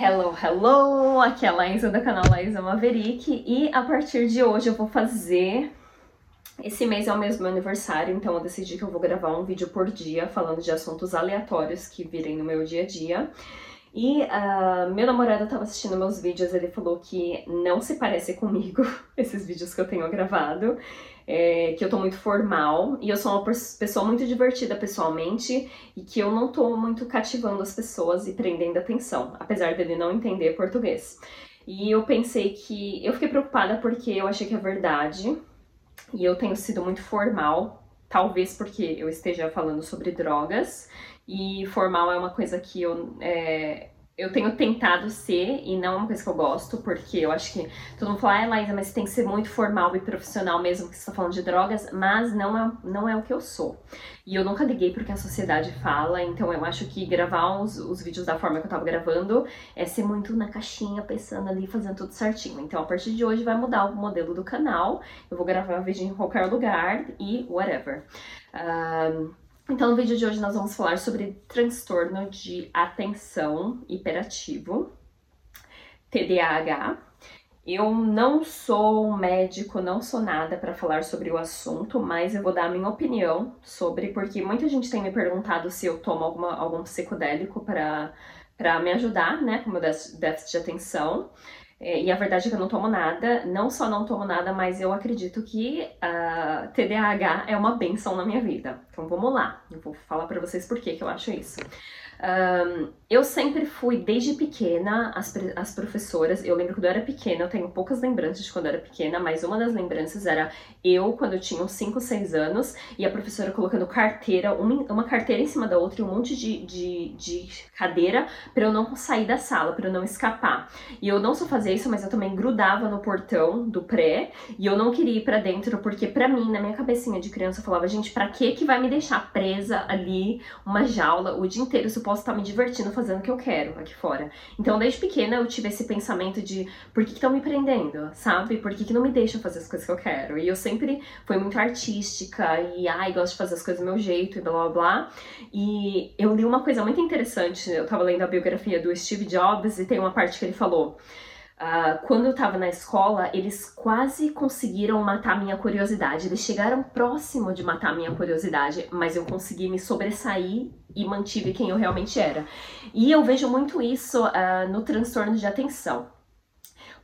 Hello, hello! Aqui é a Laísa do canal Laísa Maverick e a partir de hoje eu vou fazer. Esse mês é o meu aniversário, então eu decidi que eu vou gravar um vídeo por dia falando de assuntos aleatórios que virem no meu dia a dia. E uh, meu namorado estava assistindo meus vídeos, ele falou que não se parece comigo, esses vídeos que eu tenho gravado, é, que eu tô muito formal, e eu sou uma pessoa muito divertida pessoalmente, e que eu não tô muito cativando as pessoas e prendendo atenção, apesar dele não entender português. E eu pensei que. Eu fiquei preocupada porque eu achei que é verdade, e eu tenho sido muito formal, talvez porque eu esteja falando sobre drogas, e formal é uma coisa que eu, é, eu tenho tentado ser e não é uma coisa que eu gosto, porque eu acho que todo mundo fala, ah, Laísa, mas você tem que ser muito formal e profissional mesmo que você está falando de drogas, mas não é, não é o que eu sou. E eu nunca liguei porque a sociedade fala, então eu acho que gravar os, os vídeos da forma que eu tava gravando é ser muito na caixinha, pensando ali, fazendo tudo certinho. Então a partir de hoje vai mudar o modelo do canal, eu vou gravar vídeo em qualquer lugar e whatever. Um, então, no vídeo de hoje nós vamos falar sobre transtorno de atenção hiperativo, TDAH. Eu não sou médico, não sou nada para falar sobre o assunto, mas eu vou dar a minha opinião sobre, porque muita gente tem me perguntado se eu tomo alguma, algum psicodélico para me ajudar, né, com meu déficit de atenção. É, e a verdade é que eu não tomo nada, não só não tomo nada, mas eu acredito que a TDAH é uma benção na minha vida. Então vamos lá, eu vou falar para vocês por que, que eu acho isso. Um, eu sempre fui, desde pequena, as, as professoras. Eu lembro quando eu era pequena, eu tenho poucas lembranças de quando eu era pequena, mas uma das lembranças era eu, quando eu tinha uns 5, 6 anos, e a professora colocando carteira, uma, uma carteira em cima da outra e um monte de, de, de cadeira para eu não sair da sala, para eu não escapar. E eu não só fazia isso, mas eu também grudava no portão do pré, e eu não queria ir para dentro, porque para mim, na minha cabecinha de criança, eu falava, gente, pra que que vai me deixar presa ali, uma jaula, o dia inteiro? Posso estar me divertindo fazendo o que eu quero aqui fora. Então, desde pequena, eu tive esse pensamento de por que estão me prendendo, sabe? Por que, que não me deixam fazer as coisas que eu quero? E eu sempre fui muito artística e, ai, gosto de fazer as coisas do meu jeito e blá blá blá. E eu li uma coisa muito interessante, eu tava lendo a biografia do Steve Jobs e tem uma parte que ele falou. Uh, quando eu tava na escola, eles quase conseguiram matar minha curiosidade. Eles chegaram próximo de matar minha curiosidade, mas eu consegui me sobressair e mantive quem eu realmente era. E eu vejo muito isso uh, no transtorno de atenção.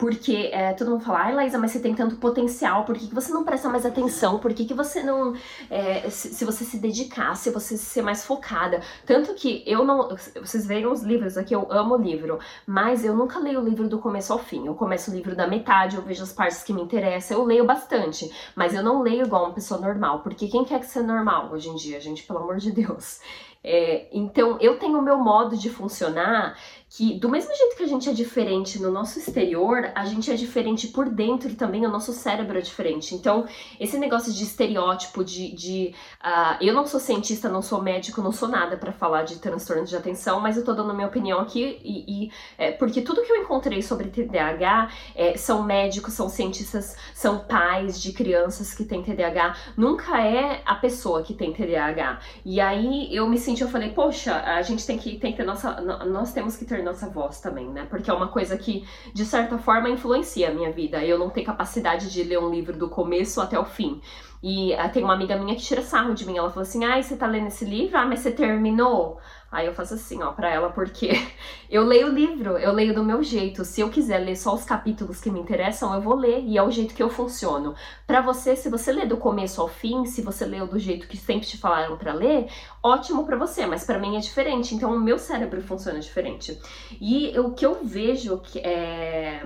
Porque é, todo mundo fala, ai Laísa, mas você tem tanto potencial, por que, que você não presta mais atenção? Por que, que você não. É, se, se, você se dedicar, se você ser mais focada. Tanto que eu não. Vocês veem os livros aqui, eu amo livro, mas eu nunca leio o livro do começo ao fim. Eu começo o livro da metade, eu vejo as partes que me interessam, eu leio bastante, mas eu não leio igual uma pessoa normal, porque quem quer que ser normal hoje em dia, gente, pelo amor de Deus? É, então, eu tenho o meu modo de funcionar que, do mesmo jeito que a gente é diferente no nosso exterior, a gente é diferente por dentro também, o nosso cérebro é diferente. Então, esse negócio de estereótipo, de. de uh, eu não sou cientista, não sou médico, não sou nada para falar de transtorno de atenção, mas eu tô dando minha opinião aqui, e, e é, porque tudo que eu encontrei sobre TDAH é, são médicos, são cientistas, são pais de crianças que têm TDAH, nunca é a pessoa que tem TDAH. E aí eu me senti, eu falei, poxa, a gente tem que, tem que ter nossa. Nós temos que ter nossa voz também, né? Porque é uma coisa que, de certa forma, influencia a minha vida. Eu não tenho capacidade de ler um livro do começo até o fim. E uh, tem uma amiga minha que tira sarro de mim. Ela falou assim: ai, você tá lendo esse livro? Ah, mas você terminou? Aí eu faço assim, ó, pra ela, porque eu leio o livro, eu leio do meu jeito. Se eu quiser ler só os capítulos que me interessam, eu vou ler, e é o jeito que eu funciono. Para você, se você lê do começo ao fim, se você leu do jeito que sempre te falaram para ler, ótimo para você, mas para mim é diferente. Então o meu cérebro funciona diferente. E o que eu vejo que é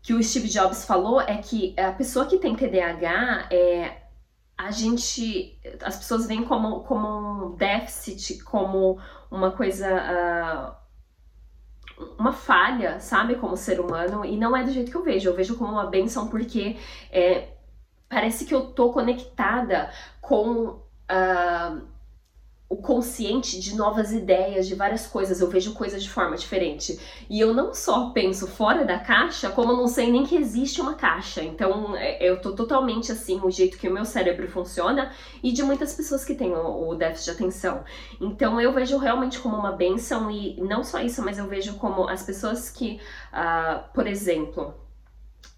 que o Steve Jobs falou é que a pessoa que tem TDAH é a gente, as pessoas veem como, como um déficit, como uma coisa, uh, uma falha, sabe, como ser humano, e não é do jeito que eu vejo, eu vejo como uma benção porque é, parece que eu tô conectada com uh, o consciente de novas ideias, de várias coisas, eu vejo coisas de forma diferente. E eu não só penso fora da caixa, como eu não sei nem que existe uma caixa. Então é, eu tô totalmente assim, o jeito que o meu cérebro funciona e de muitas pessoas que têm o, déficit de atenção. Então eu vejo realmente como uma benção e não só isso, mas eu vejo como as pessoas que, uh, por exemplo,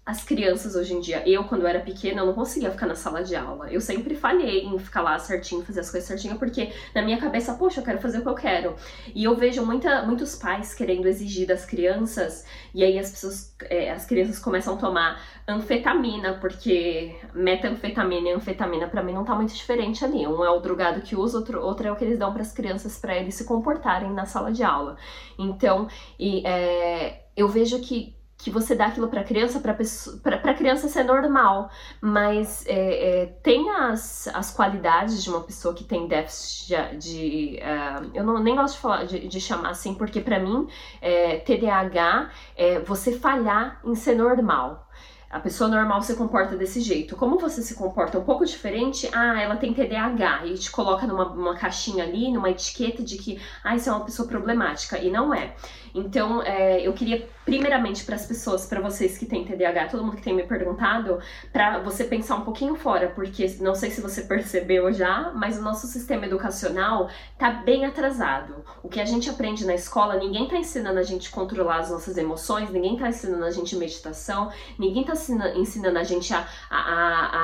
as crianças hoje em dia. Eu, quando era pequena, eu não conseguia ficar na sala de aula. Eu sempre falhei em ficar lá certinho, fazer as coisas certinho, porque na minha cabeça, poxa, eu quero fazer o que eu quero. E eu vejo muita, muitos pais querendo exigir das crianças, e aí as pessoas, é, as crianças começam a tomar anfetamina, porque metanfetamina e anfetamina para mim não tá muito diferente ali. Um é o drogado que usa, outro, outro é o que eles dão para as crianças para eles se comportarem na sala de aula. Então, e, é, eu vejo que que você dá aquilo para criança, para criança ser normal, mas é, é, tem as, as qualidades de uma pessoa que tem déficit de. de uh, eu não, nem gosto de, falar, de, de chamar assim, porque para mim, é, TDAH é você falhar em ser normal. A pessoa normal se comporta desse jeito. Como você se comporta um pouco diferente, ah, ela tem TDAH e te coloca numa caixinha ali, numa etiqueta de que, ah, isso é uma pessoa problemática. E não é. Então, é, eu queria, primeiramente, para as pessoas, para vocês que têm TDAH, todo mundo que tem me perguntado, para você pensar um pouquinho fora, porque não sei se você percebeu já, mas o nosso sistema educacional tá bem atrasado. O que a gente aprende na escola, ninguém tá ensinando a gente controlar as nossas emoções, ninguém tá ensinando a gente meditação, ninguém tá ensinando a gente a, a, a,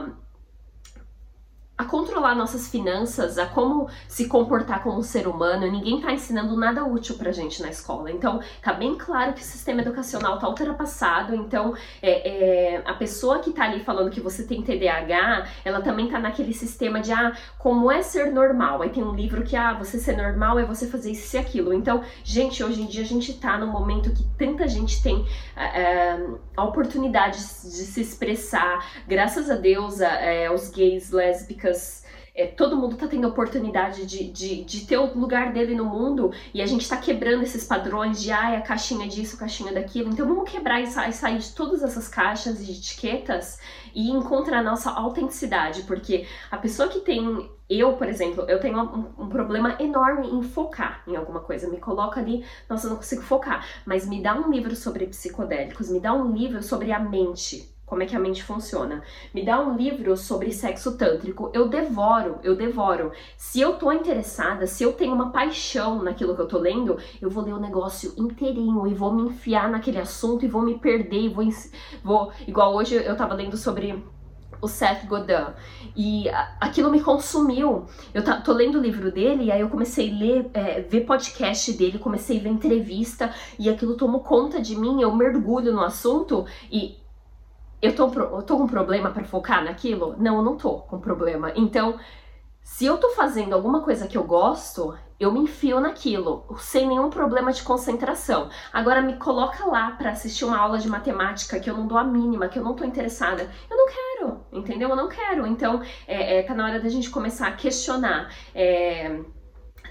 a a controlar nossas finanças, a como se comportar como um ser humano. Ninguém está ensinando nada útil pra gente na escola. Então, tá bem claro que o sistema educacional tá ultrapassado. Então, é, é, a pessoa que tá ali falando que você tem TDAH, ela também tá naquele sistema de, ah, como é ser normal? Aí tem um livro que, ah, você ser normal é você fazer isso e aquilo. Então, gente, hoje em dia a gente tá num momento que tanta gente tem é, a oportunidade de se expressar. Graças a Deus, é, os gays, lésbicas, é, todo mundo tá tendo oportunidade de, de, de ter o lugar dele no mundo e a gente tá quebrando esses padrões de ai, a caixinha disso, a caixinha daquilo. Então vamos quebrar e sair, sair de todas essas caixas de etiquetas e encontrar a nossa autenticidade, porque a pessoa que tem eu, por exemplo, eu tenho um, um, problema enorme em focar em alguma coisa. Me coloca ali, nossa, eu não consigo focar. Mas me dá um livro sobre psicodélicos, me dá um livro sobre a mente, como é que a mente funciona. Me dá um livro sobre sexo tântrico, eu devoro, eu devoro. Se eu tô interessada, se eu tenho uma paixão naquilo que eu tô lendo, eu vou ler o negócio inteirinho e vou me enfiar naquele assunto e vou me perder e vou, vou igual hoje eu tava lendo sobre o Seth Godin. E aquilo me consumiu. Eu tô lendo o livro dele e aí eu comecei a ler, é, ver podcast dele, comecei a ver entrevista e aquilo tomou conta de mim. Eu mergulho no assunto e eu tô, eu tô com problema para focar naquilo? Não, eu não tô com problema. Então, se eu tô fazendo alguma coisa que eu gosto, eu me enfio naquilo, sem nenhum problema de concentração. Agora me coloca lá para assistir uma aula de matemática que eu não dou a mínima, que eu não tô interessada. Eu não quero, entendeu? Eu não quero. Então, é, é, tá na hora da gente começar a questionar. É,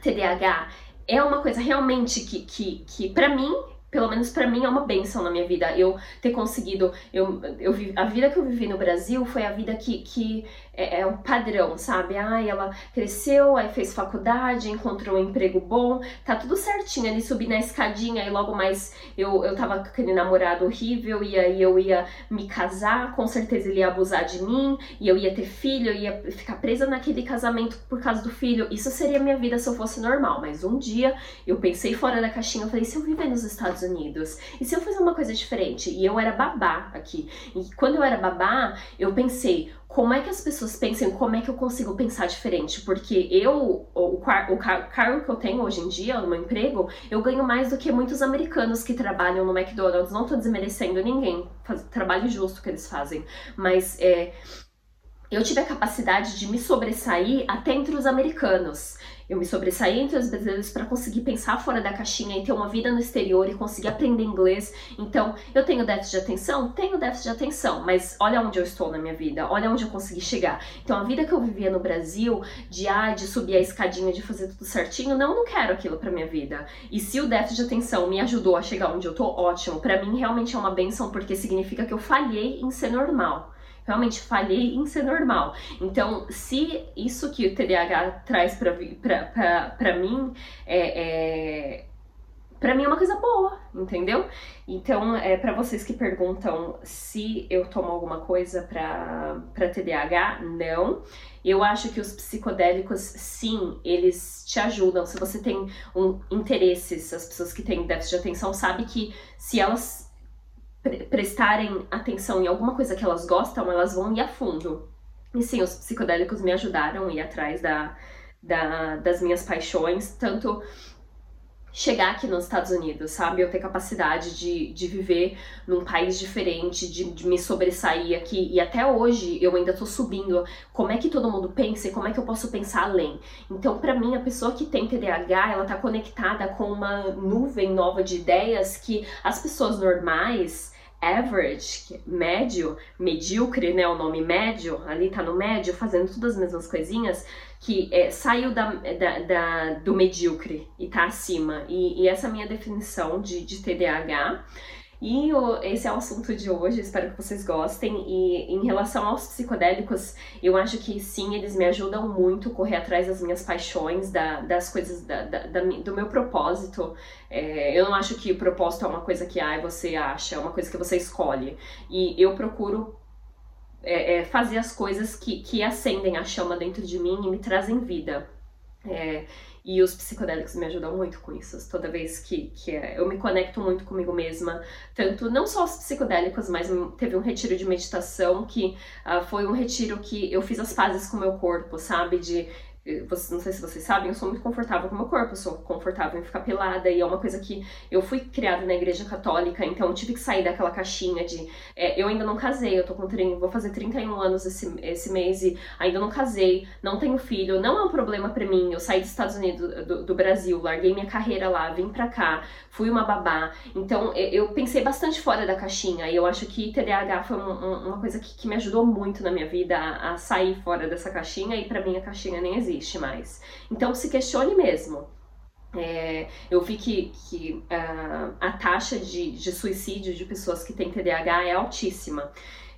TDAH é uma coisa realmente que, que, que para mim, pelo menos para mim é uma benção na minha vida. Eu ter conseguido, eu, eu a vida que eu vivi no Brasil foi a vida que, que é, é um padrão, sabe? Ai, ela cresceu, aí fez faculdade, encontrou um emprego bom, tá tudo certinho ali, subi na escadinha e logo mais eu, eu tava com aquele namorado horrível e aí eu ia me casar, com certeza ele ia abusar de mim e eu ia ter filho, eu ia ficar presa naquele casamento por causa do filho. Isso seria minha vida se eu fosse normal, mas um dia eu pensei fora da caixinha, eu falei, se eu viver nos Estados Unidos, e se eu fazer uma coisa diferente? E eu era babá aqui. E quando eu era babá, eu pensei, como é que as pessoas pensam, como é que eu consigo pensar diferente? Porque eu, o, o cargo que eu tenho hoje em dia, no meu emprego, eu ganho mais do que muitos americanos que trabalham no McDonald's. Não tô desmerecendo ninguém, faz, trabalho justo que eles fazem, mas é, eu tive a capacidade de me sobressair até entre os americanos. Eu me sobressaí entre os brasileiros para conseguir pensar fora da caixinha e ter uma vida no exterior e conseguir aprender inglês. Então, eu tenho déficit de atenção? Tenho déficit de atenção, mas olha onde eu estou na minha vida, olha onde eu consegui chegar. Então, a vida que eu vivia no Brasil, de ah, de subir a escadinha, de fazer tudo certinho, não, eu não quero aquilo para minha vida. E se o déficit de atenção me ajudou a chegar onde eu tô, ótimo. Para mim realmente é uma benção porque significa que eu falhei em ser normal. Realmente falhei em ser normal. Então, se isso que o TDAH traz para mim é, é para mim é uma coisa boa, entendeu? Então, é para vocês que perguntam se eu tomo alguma coisa para TDAH, não. Eu acho que os psicodélicos, sim, eles te ajudam. Se você tem um interesses, as pessoas que têm déficit de atenção sabem que se elas prestarem atenção em alguma coisa que elas gostam, elas vão ir a fundo. E sim, os psicodélicos me ajudaram a ir atrás da, da, das minhas paixões, tanto chegar aqui nos Estados Unidos, sabe? Eu ter capacidade de, de viver num país diferente, de, de, me sobressair aqui. E até hoje eu ainda tô subindo como é que todo mundo pensa e como é que eu posso pensar além. Então, para mim, a pessoa que tem TDAH, ela tá conectada com uma nuvem nova de ideias que as pessoas normais average, médio, medíocre, né, o nome médio, ali tá no médio, fazendo todas as mesmas coisinhas, que é, saiu da, da, da, do medíocre e tá acima. E, e essa é minha definição de, de TDAH. E esse é o assunto de hoje, espero que vocês gostem. E em relação aos psicodélicos, eu acho que sim, eles me ajudam muito a correr atrás das minhas paixões, da, das coisas, da, da, do meu propósito. É, eu não acho que o propósito é uma coisa que ah, você acha, é uma coisa que você escolhe. E eu procuro é, é, fazer as coisas que, que acendem a chama dentro de mim e me trazem vida. É, e os psicodélicos me ajudam muito com isso. Toda vez que, que é, eu me conecto muito comigo mesma, tanto não só os psicodélicos, mas teve um retiro de meditação que uh, foi um retiro que eu fiz as pazes com o meu corpo, sabe? De não sei se vocês sabem, eu sou muito confortável com o meu corpo, eu sou confortável em ficar pelada, e é uma coisa que eu fui criada na igreja católica, então tive que sair daquela caixinha de. É, eu ainda não casei, eu tô com 30, vou fazer 31 anos esse, esse mês e ainda não casei, não tenho filho, não é um problema para mim. Eu saí dos Estados Unidos, do, do, Brasil, larguei minha carreira lá, vim pra cá, fui uma babá, então eu pensei bastante fora da caixinha, e eu acho que TDAH foi um, um, uma coisa que, que, me ajudou muito na minha vida a, a sair fora dessa caixinha, e para mim a caixinha nem existe existe mais. Então se questione mesmo. É, eu vi que, que uh, a taxa de, de suicídio de pessoas que têm TDAH é altíssima.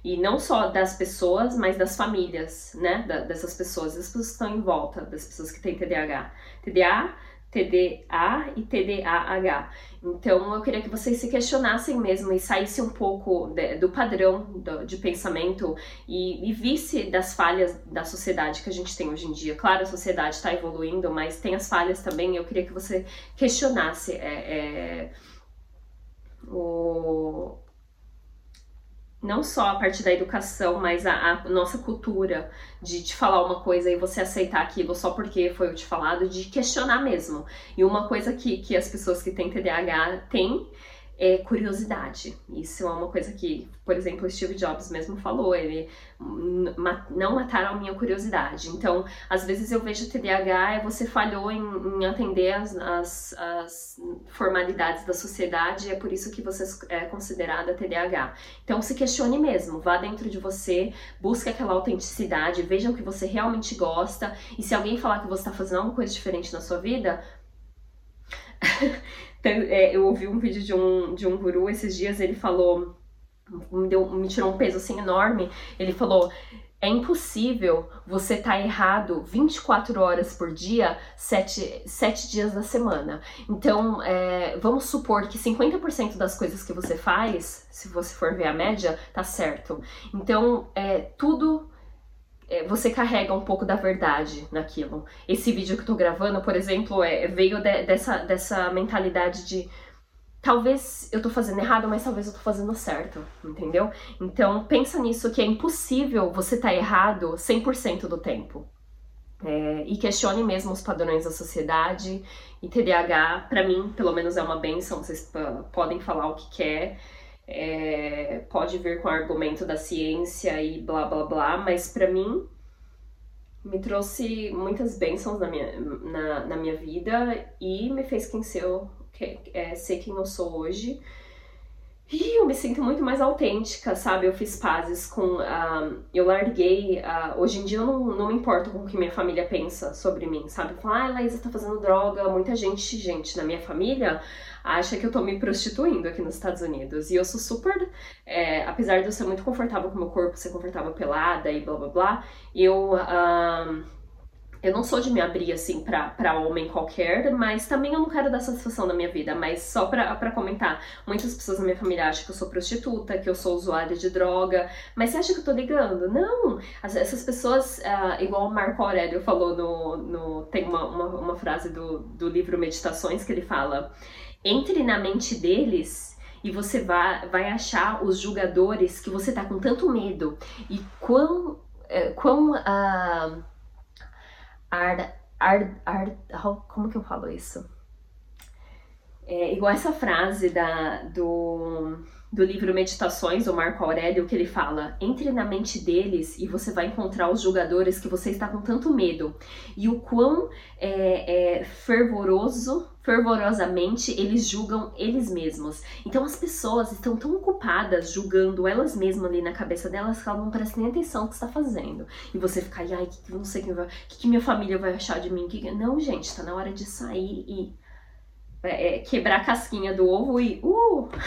E não só das pessoas, mas das famílias, né? Dessas pessoas, das pessoas que estão em volta, das pessoas que têm TDAH. TDA TDA e TDAH. Então eu queria que vocês se questionassem mesmo e saíssem um pouco de, do padrão do, de pensamento e, e visse das falhas da sociedade que a gente tem hoje em dia. Claro, a sociedade está evoluindo, mas tem as falhas também. Eu queria que você questionasse é, é, o, não só a parte da educação, mas a, a, nossa cultura de te falar uma coisa e você aceitar aquilo só porque foi te falado, de questionar mesmo. E uma coisa que, que as pessoas que têm TDAH têm é curiosidade. Isso é uma coisa que, por exemplo, Steve Jobs mesmo falou, ele não mataram a minha curiosidade. Então, às vezes eu vejo TDAH e você falhou em, em atender as, as, as, formalidades da sociedade e é por isso que você é considerada TDAH. Então, se questione mesmo, vá dentro de você, busque aquela autenticidade, veja o que você realmente gosta e se alguém falar que você está fazendo alguma coisa diferente na sua vida, eu ouvi um vídeo de um, de um guru esses dias, ele falou, me, deu, me tirou um peso assim enorme, ele falou, é impossível você estar tá errado 24 horas por dia, 7, 7 dias da semana. Então, é, vamos supor que 50% das coisas que você faz, se você for ver a média, tá certo. Então, é, tudo é, você carrega um pouco da verdade naquilo. Esse vídeo que eu tô gravando, por exemplo, é, veio de, dessa, dessa mentalidade de talvez eu tô fazendo errado, mas talvez eu tô fazendo certo, entendeu? Então pensa nisso que é impossível você tá errado 100% do tempo. É, e questione mesmo os padrões da sociedade. E TDAH, para mim, pelo menos é uma benção, vocês podem falar o que quer é, pode vir com argumento da ciência e blá blá blá, mas para mim me trouxe muitas bênçãos na minha, na, na minha vida e me fez quem ser, que, é, ser quem eu sou hoje. E eu me sinto muito mais autêntica, sabe? Eu fiz pazes com. Uh, eu larguei. Uh, hoje em dia eu não, não me importo com o que minha família pensa sobre mim, sabe? Falar, ah, Laísa tá fazendo droga. Muita gente, gente, na minha família acha que eu tô me prostituindo aqui nos Estados Unidos. E eu sou super. É, apesar de eu ser muito confortável com o meu corpo, ser confortável pelada e blá blá blá, eu. Uh, eu não sou de me abrir assim pra, pra homem qualquer, mas também eu não quero dar satisfação na minha vida. Mas só pra, pra comentar, muitas pessoas na minha família acham que eu sou prostituta, que eu sou usuária de droga. Mas você acha que eu tô ligando? Não! essas pessoas, uh, igual o Marco Aurélio falou no. no tem uma, uma, uma frase do, do livro Meditações que ele fala: entre na mente deles e você vai, vai achar os julgadores que você tá com tanto medo e quão. Eh, quão uh, ar, ar, ar, como que eu falo isso? É igual essa frase da, do, do livro Meditações, do Marco Aurélio, que ele fala: entre na mente deles e você vai encontrar os julgadores que você está com tanto medo. E o quão é, é, fervoroso, fervorosamente eles julgam eles mesmos. Então as pessoas estão tão ocupadas julgando elas mesmas ali na cabeça delas que elas não prestam nem atenção no que está fazendo. E você fica, ai, que, que não sei o que, que, minha família vai achar de mim. Que, não, gente, está na hora de sair e é, quebrar a casquinha do ovo e uh!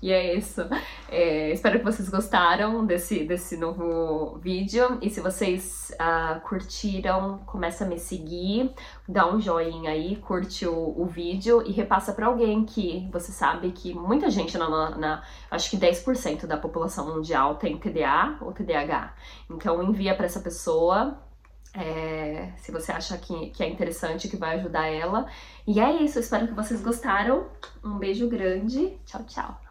E é isso. É, espero que vocês gostaram desse, desse novo vídeo. E se vocês uh, curtiram, começa a me seguir, dá um joinha aí, curte o, o vídeo e repassa para alguém que você sabe que muita gente, na, na acho que 10% da população mundial tem TDA ou TDAH. Então envia para essa pessoa é, se você acha que, que é interessante, que vai ajudar ela. E é isso, espero que vocês gostaram. Um beijo grande. Tchau, tchau.